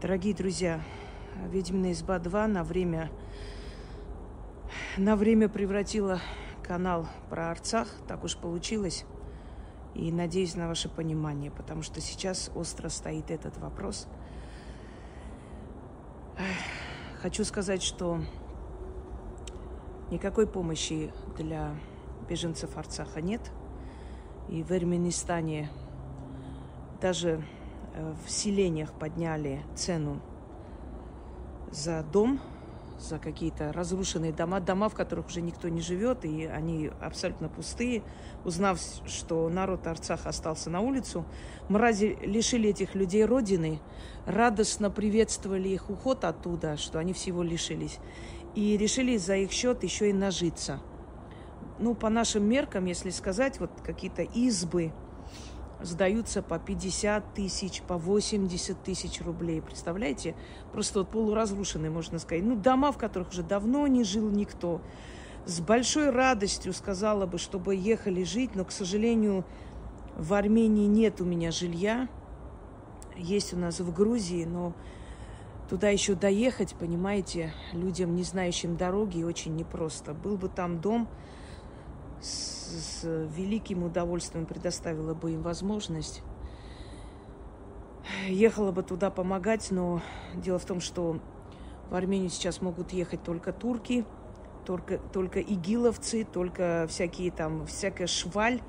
Дорогие друзья, «Ведьмина изба 2» на время, на время превратила канал про Арцах. Так уж получилось. И надеюсь на ваше понимание, потому что сейчас остро стоит этот вопрос. Хочу сказать, что никакой помощи для беженцев Арцаха нет. И в Эрменистане даже в селениях подняли цену за дом, за какие-то разрушенные дома, дома, в которых уже никто не живет, и они абсолютно пустые. Узнав, что народ Арцаха остался на улицу, мрази лишили этих людей родины, радостно приветствовали их уход оттуда, что они всего лишились, и решили за их счет еще и нажиться. Ну, по нашим меркам, если сказать, вот какие-то избы – сдаются по 50 тысяч, по 80 тысяч рублей. Представляете? Просто вот полуразрушенные, можно сказать. Ну, дома, в которых уже давно не жил никто. С большой радостью сказала бы, чтобы ехали жить, но, к сожалению, в Армении нет у меня жилья. Есть у нас в Грузии, но туда еще доехать, понимаете, людям, не знающим дороги, очень непросто. Был бы там дом, с, великим удовольствием предоставила бы им возможность. Ехала бы туда помогать, но дело в том, что в Армению сейчас могут ехать только турки, только, только игиловцы, только всякие там, всякая шваль.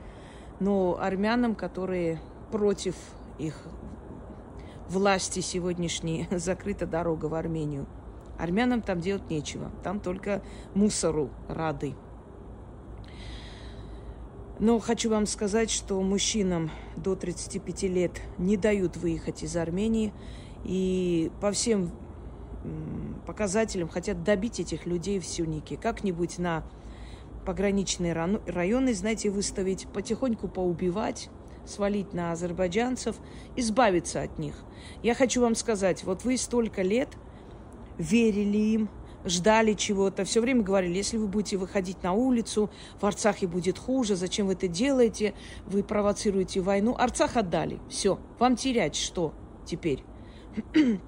Но армянам, которые против их власти сегодняшней, закрыта дорога в Армению. Армянам там делать нечего. Там только мусору рады. Но хочу вам сказать, что мужчинам до 35 лет не дают выехать из Армении. И по всем показателям хотят добить этих людей в Сюнике. Как-нибудь на пограничные районы, знаете, выставить, потихоньку поубивать, свалить на азербайджанцев, избавиться от них. Я хочу вам сказать, вот вы столько лет верили им, ждали чего-то, все время говорили, если вы будете выходить на улицу, в Арцахе будет хуже, зачем вы это делаете, вы провоцируете войну. Арцах отдали, все, вам терять что теперь?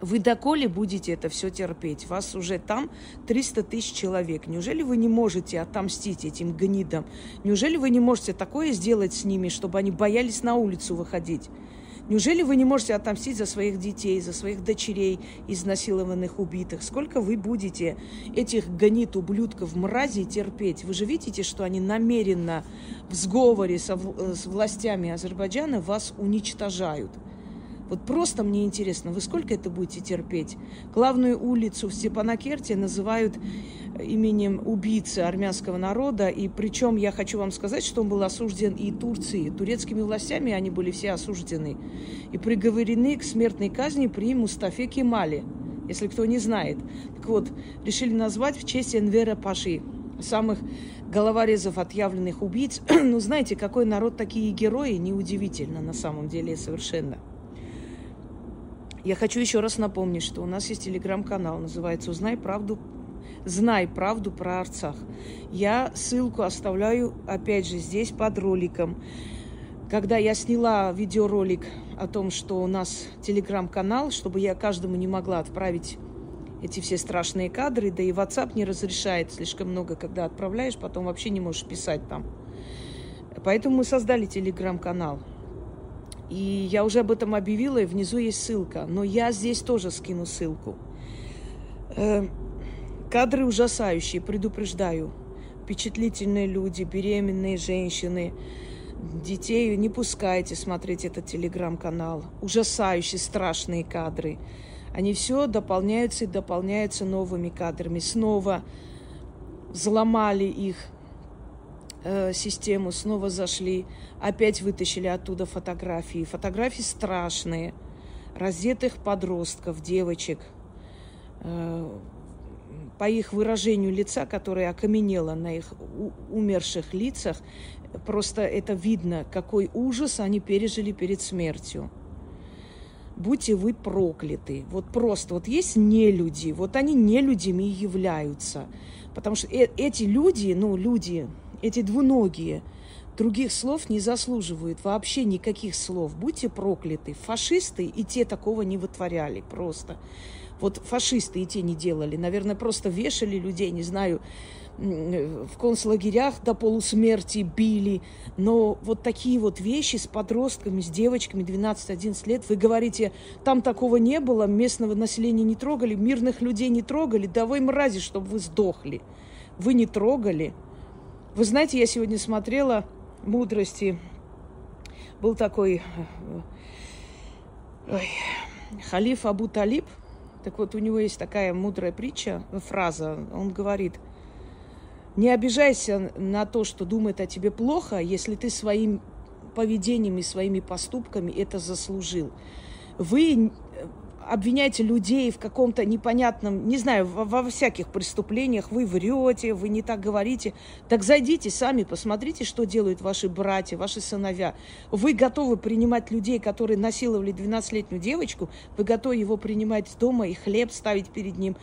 Вы доколе будете это все терпеть? Вас уже там 300 тысяч человек. Неужели вы не можете отомстить этим гнидам? Неужели вы не можете такое сделать с ними, чтобы они боялись на улицу выходить? Неужели вы не можете отомстить за своих детей, за своих дочерей, изнасилованных, убитых? Сколько вы будете этих гонит ублюдков, мразей терпеть? Вы же видите, что они намеренно в сговоре со, с властями Азербайджана вас уничтожают. Вот просто мне интересно, вы сколько это будете терпеть? Главную улицу в Степанакерте называют именем убийцы армянского народа. И причем я хочу вам сказать, что он был осужден и Турцией. Турецкими властями они были все осуждены. И приговорены к смертной казни при Мустафе Кемале, если кто не знает. Так вот, решили назвать в честь Энвера Паши, самых головорезов, отъявленных убийц. ну, знаете, какой народ такие герои, неудивительно на самом деле совершенно. Я хочу еще раз напомнить, что у нас есть телеграм-канал, называется «Узнай правду знай правду про Арцах. Я ссылку оставляю, опять же, здесь под роликом. Когда я сняла видеоролик о том, что у нас телеграм-канал, чтобы я каждому не могла отправить эти все страшные кадры, да и WhatsApp не разрешает слишком много, когда отправляешь, потом вообще не можешь писать там. Поэтому мы создали телеграм-канал. И я уже об этом объявила, и внизу есть ссылка. Но я здесь тоже скину ссылку. Э, Кадры ужасающие, предупреждаю. Впечатлительные люди, беременные женщины, детей не пускайте смотреть этот телеграм-канал. Ужасающие, страшные кадры. Они все дополняются и дополняются новыми кадрами. Снова взломали их э, систему, снова зашли, опять вытащили оттуда фотографии. Фотографии страшные. Раздетых подростков, девочек, э, по их выражению лица, которое окаменело на их умерших лицах, просто это видно, какой ужас они пережили перед смертью. Будьте вы прокляты. Вот просто, вот есть нелюди, вот они нелюдями и являются. Потому что э эти люди, ну, люди, эти двуногие, других слов не заслуживают, вообще никаких слов. Будьте прокляты. Фашисты и те такого не вытворяли просто. Вот фашисты и те не делали. Наверное, просто вешали людей, не знаю, в концлагерях до полусмерти били. Но вот такие вот вещи с подростками, с девочками 12-11 лет, вы говорите, там такого не было, местного населения не трогали, мирных людей не трогали, да вы мрази, чтобы вы сдохли. Вы не трогали. Вы знаете, я сегодня смотрела «Мудрости». Был такой э, ой, халиф Абу Талиб. Так вот, у него есть такая мудрая притча, фраза. Он говорит – не обижайся на то, что думает о тебе плохо, если ты своим поведением и своими поступками это заслужил. Вы э, обвиняете людей в каком-то непонятном, не знаю, во, во всяких преступлениях, вы врете, вы не так говорите. Так зайдите сами, посмотрите, что делают ваши братья, ваши сыновья. Вы готовы принимать людей, которые насиловали 12-летнюю девочку, вы готовы его принимать дома и хлеб ставить перед ним.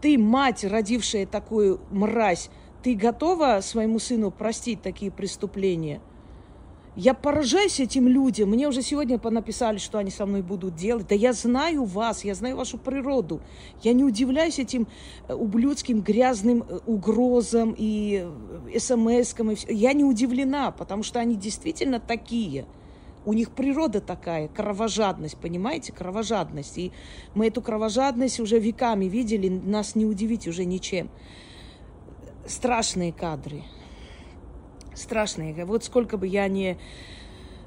Ты, мать, родившая такую мразь, ты готова своему сыну простить такие преступления? Я поражаюсь этим людям. Мне уже сегодня понаписали, что они со мной будут делать. Да я знаю вас, я знаю вашу природу. Я не удивляюсь этим э, ублюдским грязным э, угрозам и э, смс-кам. И. Я не удивлена, потому что они действительно такие. У них природа такая, кровожадность, понимаете, кровожадность. И мы эту кровожадность уже веками видели, нас не удивить уже ничем страшные кадры. Страшные. Вот сколько бы я не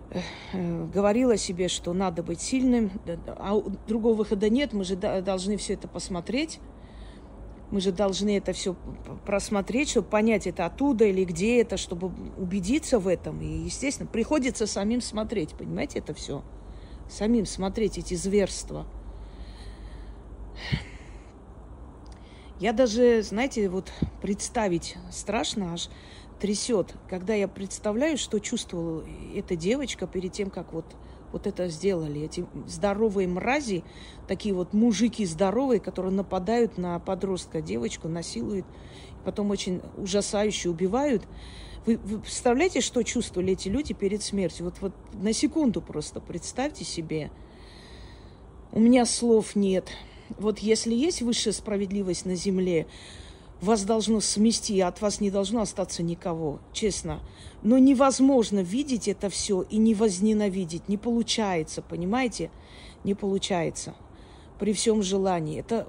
э, говорила себе, что надо быть сильным, а другого выхода нет, мы же должны все это посмотреть. Мы же должны это все просмотреть, чтобы понять, это оттуда или где это, чтобы убедиться в этом. И, естественно, приходится самим смотреть, понимаете, это все. Самим смотреть эти зверства. Я даже, знаете, вот представить страшно аж трясет, когда я представляю, что чувствовала эта девочка перед тем, как вот, вот это сделали. Эти здоровые мрази, такие вот мужики здоровые, которые нападают на подростка, девочку, насилуют, потом очень ужасающе убивают. Вы, вы представляете, что чувствовали эти люди перед смертью? Вот, вот на секунду просто представьте себе. У меня слов нет вот если есть высшая справедливость на земле, вас должно смести, от вас не должно остаться никого, честно. Но невозможно видеть это все и не возненавидеть. Не получается, понимаете? Не получается. При всем желании. Это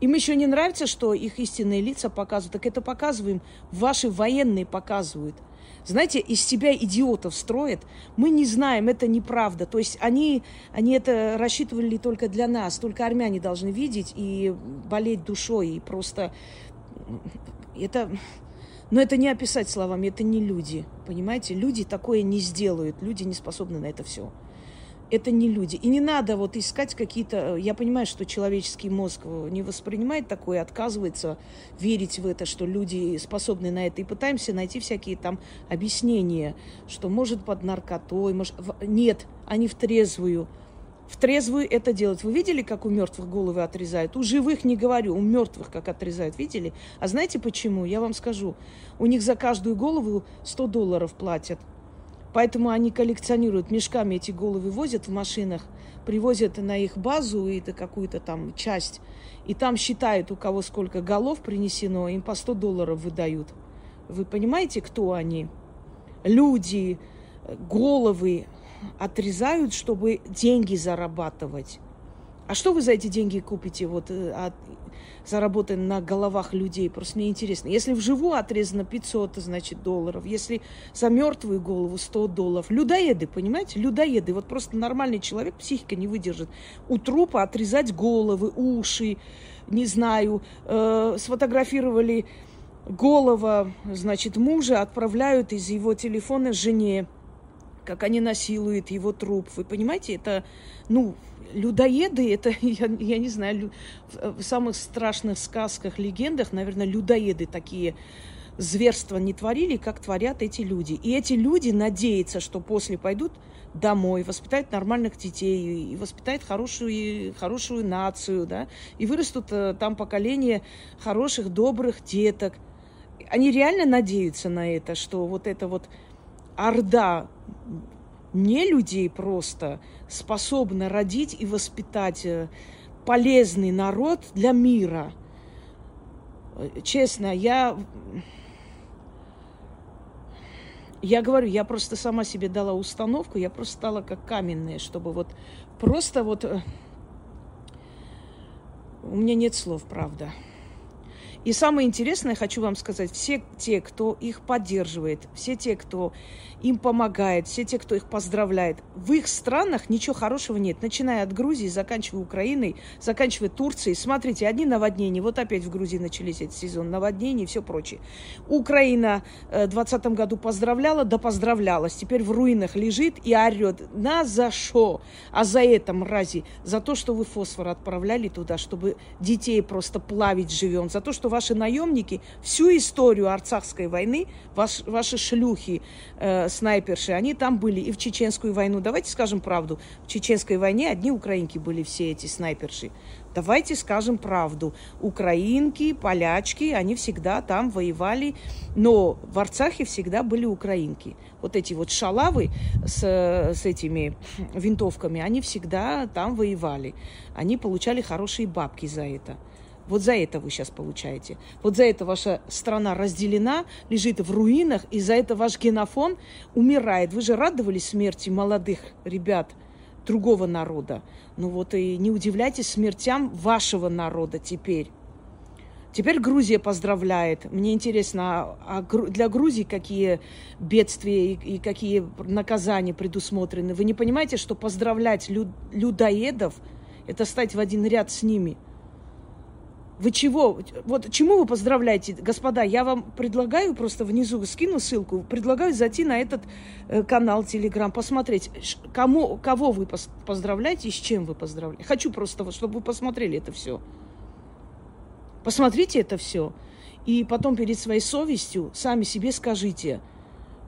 им еще не нравится, что их истинные лица показывают. Так это показываем. Ваши военные показывают знаете, из себя идиотов строят. Мы не знаем, это неправда. То есть они, они это рассчитывали только для нас. Только армяне должны видеть и болеть душой. И просто это... Но это не описать словами, это не люди. Понимаете, люди такое не сделают. Люди не способны на это все это не люди. И не надо вот искать какие-то... Я понимаю, что человеческий мозг не воспринимает такое, отказывается верить в это, что люди способны на это. И пытаемся найти всякие там объяснения, что может под наркотой, может... Нет, они в трезвую. В трезвую это делать. Вы видели, как у мертвых головы отрезают? У живых не говорю, у мертвых как отрезают. Видели? А знаете почему? Я вам скажу. У них за каждую голову 100 долларов платят. Поэтому они коллекционируют, мешками эти головы возят в машинах, привозят на их базу это какую-то там часть, и там считают, у кого сколько голов принесено, им по 100 долларов выдают. Вы понимаете, кто они? Люди, головы отрезают, чтобы деньги зарабатывать. А что вы за эти деньги купите, вот, э, от, заработанные на головах людей? Просто мне интересно. Если вживую отрезано 500, значит, долларов. Если за мертвую голову 100 долларов. Людоеды, понимаете? Людоеды. Вот просто нормальный человек, психика не выдержит. У трупа отрезать головы, уши, не знаю. Э, сфотографировали голова, значит, мужа, отправляют из его телефона жене как они насилуют его труп. Вы понимаете, это, ну, людоеды, это, я, я не знаю, в самых страшных сказках, легендах, наверное, людоеды такие зверства не творили, как творят эти люди. И эти люди надеются, что после пойдут домой, воспитают нормальных детей, и воспитают хорошую, хорошую нацию, да, и вырастут э, там поколение хороших, добрых деток. они реально надеются на это, что вот эта вот орда не людей просто способна родить и воспитать э, полезный народ для мира. Честно, я я говорю, я просто сама себе дала установку, я просто стала как каменная, чтобы вот просто вот... Э, у меня нет слов, правда. И самое интересное, хочу вам сказать, все те, кто их поддерживает, все те, кто им помогает, все те, кто их поздравляет, в их странах ничего хорошего нет. Начиная от Грузии, заканчивая Украиной, заканчивая Турцией. Смотрите, одни наводнения. Вот опять в Грузии начались эти сезон наводнений и все прочее. Украина э, в 2020 году поздравляла, да поздравлялась. Теперь в руинах лежит и орет. На за что? А за это, мрази, за то, что вы фосфор отправляли туда, чтобы детей просто плавить живем, за то, что ваши наемники всю историю Арцахской войны, ваш, ваши шлюхи, э, снайперши, они там были и в Чеченскую войну. Давайте скажем правду. В Чеченской войне одни украинки были все эти снайперши. Давайте скажем правду. Украинки, полячки, они всегда там воевали, но в Арцахе всегда были украинки. Вот эти вот шалавы с, с этими винтовками, они всегда там воевали. Они получали хорошие бабки за это. Вот за это вы сейчас получаете. Вот за это ваша страна разделена, лежит в руинах, и за это ваш генофон умирает. Вы же радовались смерти молодых ребят другого народа. Ну вот и не удивляйтесь смертям вашего народа теперь. Теперь Грузия поздравляет. Мне интересно, а для Грузии какие бедствия и какие наказания предусмотрены? Вы не понимаете, что поздравлять людоедов – это стать в один ряд с ними – вы чего? Вот чему вы поздравляете, господа? Я вам предлагаю, просто внизу скину ссылку, предлагаю зайти на этот э, канал Телеграм, посмотреть, кому, кого вы поздравляете и с чем вы поздравляете. Хочу просто, чтобы вы посмотрели это все. Посмотрите это все. И потом перед своей совестью сами себе скажите –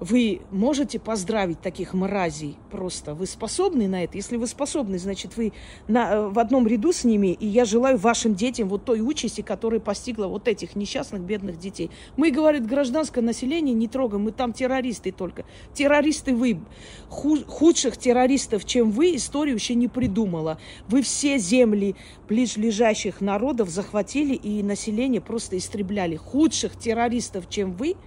вы можете поздравить таких мразей просто? Вы способны на это? Если вы способны, значит, вы на, э, в одном ряду с ними, и я желаю вашим детям вот той участи, которая постигла вот этих несчастных бедных детей. Мы, говорит, гражданское население не трогаем, мы там террористы только. Террористы вы. Худших террористов, чем вы, история еще не придумала. Вы все земли ближлежащих народов захватили и население просто истребляли. Худших террористов, чем вы –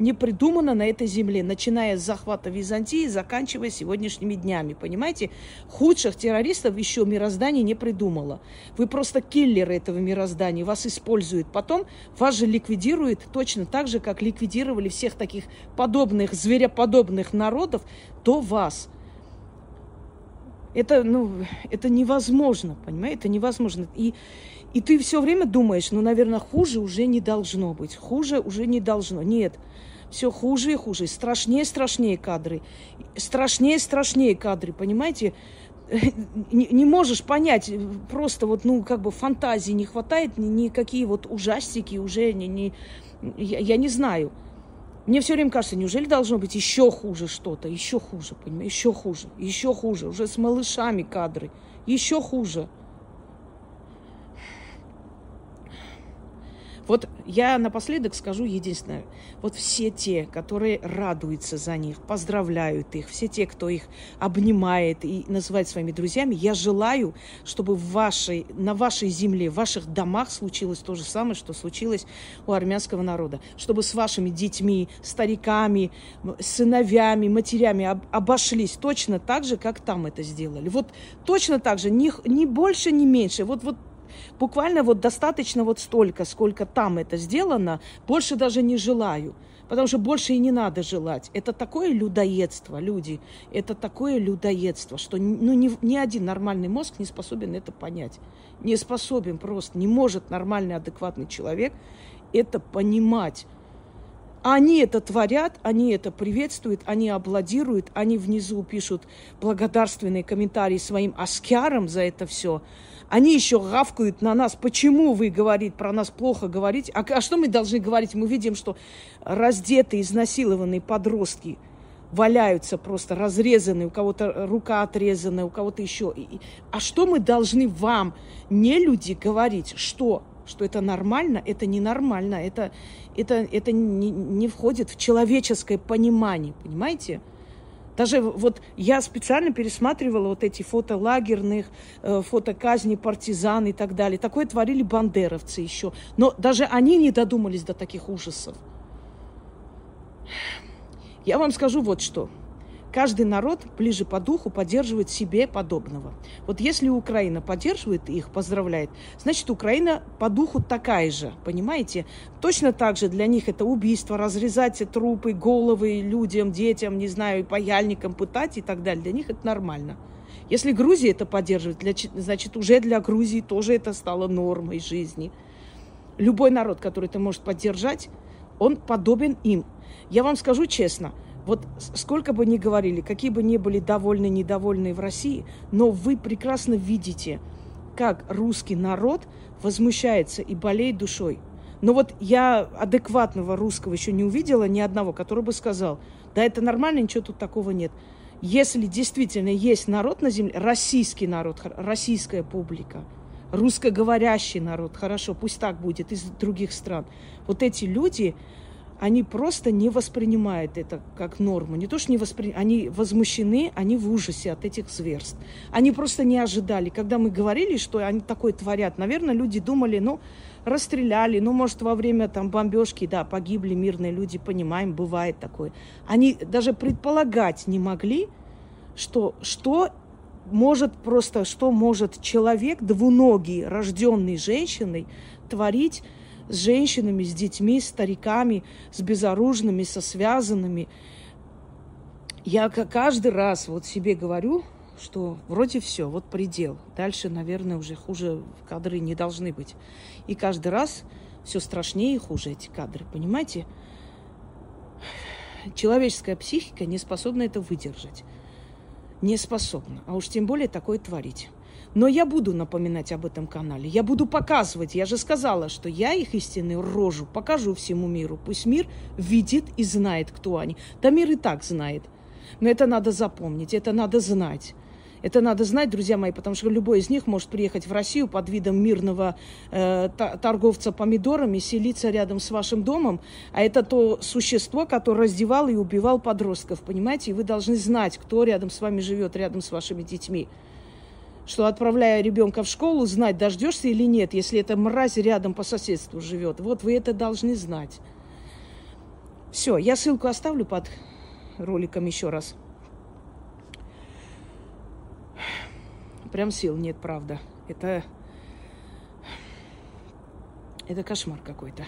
не придумано на этой земле, начиная с захвата Византии, заканчивая сегодняшними днями. Понимаете, худших террористов еще мироздание не придумало. Вы просто киллеры этого мироздания, вас используют. Потом вас же ликвидируют точно так же, как ликвидировали всех таких подобных, звероподобных народов до вас. Это, ну, это невозможно, понимаете, это невозможно. И, и ты все время думаешь, ну, наверное, хуже уже не должно быть, хуже уже не должно. Нет, все хуже и хуже, страшнее страшнее кадры, страшнее страшнее кадры, понимаете? Не, не можешь понять, просто вот, ну, как бы фантазии не хватает, никакие вот ужастики уже не, не я, я не знаю. Мне все время кажется, неужели должно быть еще хуже что-то, еще хуже, понимаешь, еще хуже, еще хуже, уже с малышами кадры, еще хуже. Вот я напоследок скажу единственное. Вот все те, которые радуются за них, поздравляют их, все те, кто их обнимает и называет своими друзьями, я желаю, чтобы в вашей, на вашей земле, в ваших домах случилось то же самое, что случилось у армянского народа. Чтобы с вашими детьми, стариками, сыновьями, матерями об, обошлись точно так же, как там это сделали. Вот точно так же, ни, ни больше, ни меньше. Вот, вот буквально вот достаточно вот столько, сколько там это сделано, больше даже не желаю. Потому что больше и не надо желать. Это такое людоедство, люди. Это такое людоедство, что ну, ни, ни один нормальный мозг не способен это понять. Не способен просто, не может нормальный, адекватный человек это понимать. Они это творят, они это приветствуют, они аплодируют, они внизу пишут благодарственные комментарии своим аскярам за это все. Они еще гавкают на нас. Почему вы, говорит, про нас плохо говорите? А, а что мы должны говорить? Мы видим, что раздетые, изнасилованные подростки валяются просто разрезанные, у кого-то рука отрезанная, у кого-то еще. А что мы должны вам, не люди, говорить? Что? что это нормально, это ненормально, это, это, это не, не входит в человеческое понимание, понимаете? Даже вот я специально пересматривала вот эти фото лагерных, э, фото казни партизан и так далее. Такое творили бандеровцы еще. Но даже они не додумались до таких ужасов. Я вам скажу вот что. Каждый народ ближе по духу поддерживает себе подобного. Вот если Украина поддерживает их, поздравляет, значит, Украина по духу такая же, понимаете? Точно так же для них это убийство, разрезать трупы, головы людям, детям, не знаю, паяльникам пытать и так далее. Для них это нормально. Если Грузия это поддерживает, для, значит, уже для Грузии тоже это стало нормой жизни. Любой народ, который это может поддержать, он подобен им. Я вам скажу честно – вот сколько бы ни говорили, какие бы ни были довольны, недовольны в России, но вы прекрасно видите, как русский народ возмущается и болеет душой. Но вот я адекватного русского еще не увидела ни одного, который бы сказал, да это нормально, ничего тут такого нет. Если действительно есть народ на земле, российский народ, российская публика, русскоговорящий народ, хорошо, пусть так будет, из других стран, вот эти люди, они просто не воспринимают это как норму. Не то, что не воспринимают, они возмущены, они в ужасе от этих зверств. Они просто не ожидали. Когда мы говорили, что они такое творят, наверное, люди думали, ну, расстреляли, ну, может, во время там бомбежки, да, погибли мирные люди, понимаем, бывает такое. Они даже предполагать не могли, что, что может просто, что может человек двуногий, рожденный женщиной, творить с женщинами, с детьми, с стариками, с безоружными, со связанными. Я каждый раз вот себе говорю, что вроде все, вот предел. Дальше, наверное, уже хуже кадры не должны быть. И каждый раз все страшнее и хуже эти кадры, понимаете? Человеческая психика не способна это выдержать. Не способна. А уж тем более такое творить. Но я буду напоминать об этом канале. Я буду показывать. Я же сказала, что я их истинную рожу покажу всему миру. Пусть мир видит и знает, кто они. Да мир и так знает. Но это надо запомнить, это надо знать. Это надо знать, друзья мои, потому что любой из них может приехать в Россию под видом мирного э, торговца помидорами, селиться рядом с вашим домом, а это то существо, которое раздевал и убивал подростков, понимаете? И вы должны знать, кто рядом с вами живет, рядом с вашими детьми что отправляя ребенка в школу, знать, дождешься или нет, если эта мразь рядом по соседству живет. Вот вы это должны знать. Все, я ссылку оставлю под роликом еще раз. Прям сил нет, правда. Это... Это кошмар какой-то.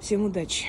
Всем удачи.